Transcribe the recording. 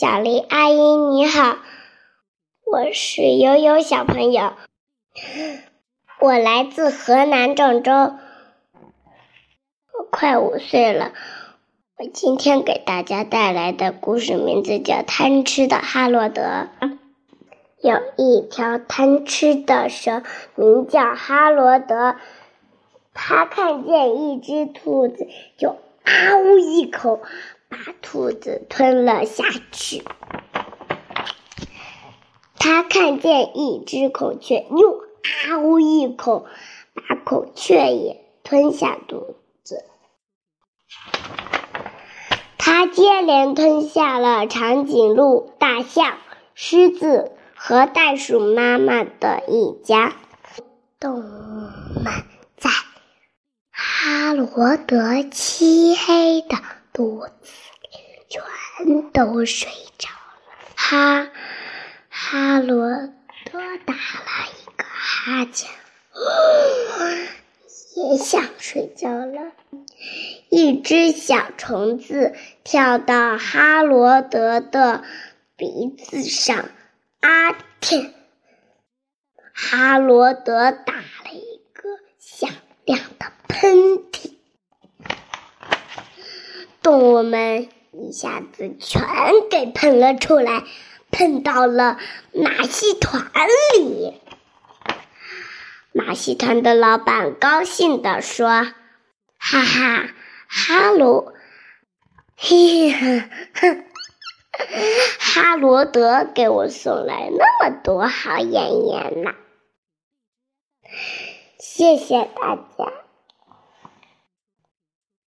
小林阿姨你好，我是悠悠小朋友，我来自河南郑州，我快五岁了。我今天给大家带来的故事名字叫《贪吃的哈罗德》。有一条贪吃的蛇，名叫哈罗德。他看见一只兔子，就啊呜一口兔子吞了下去。他看见一只孔雀，又啊呜一口把孔雀也吞下肚子。他接连吞下了长颈鹿、大象、狮子。和袋鼠妈妈的一家动物们，在哈罗德漆黑的肚子全都睡着了。哈哈罗德打了一个哈欠，也想睡觉了。一只小虫子跳到哈罗德的鼻子上。啊天！哈罗德打了一个响亮的喷嚏，动物们一下子全给喷了出来，喷到了马戏团里。马戏团的老板高兴地说：“哈哈，哈罗，嘿嘿。”哈罗德给我送来那么多好演员呢，谢谢大家。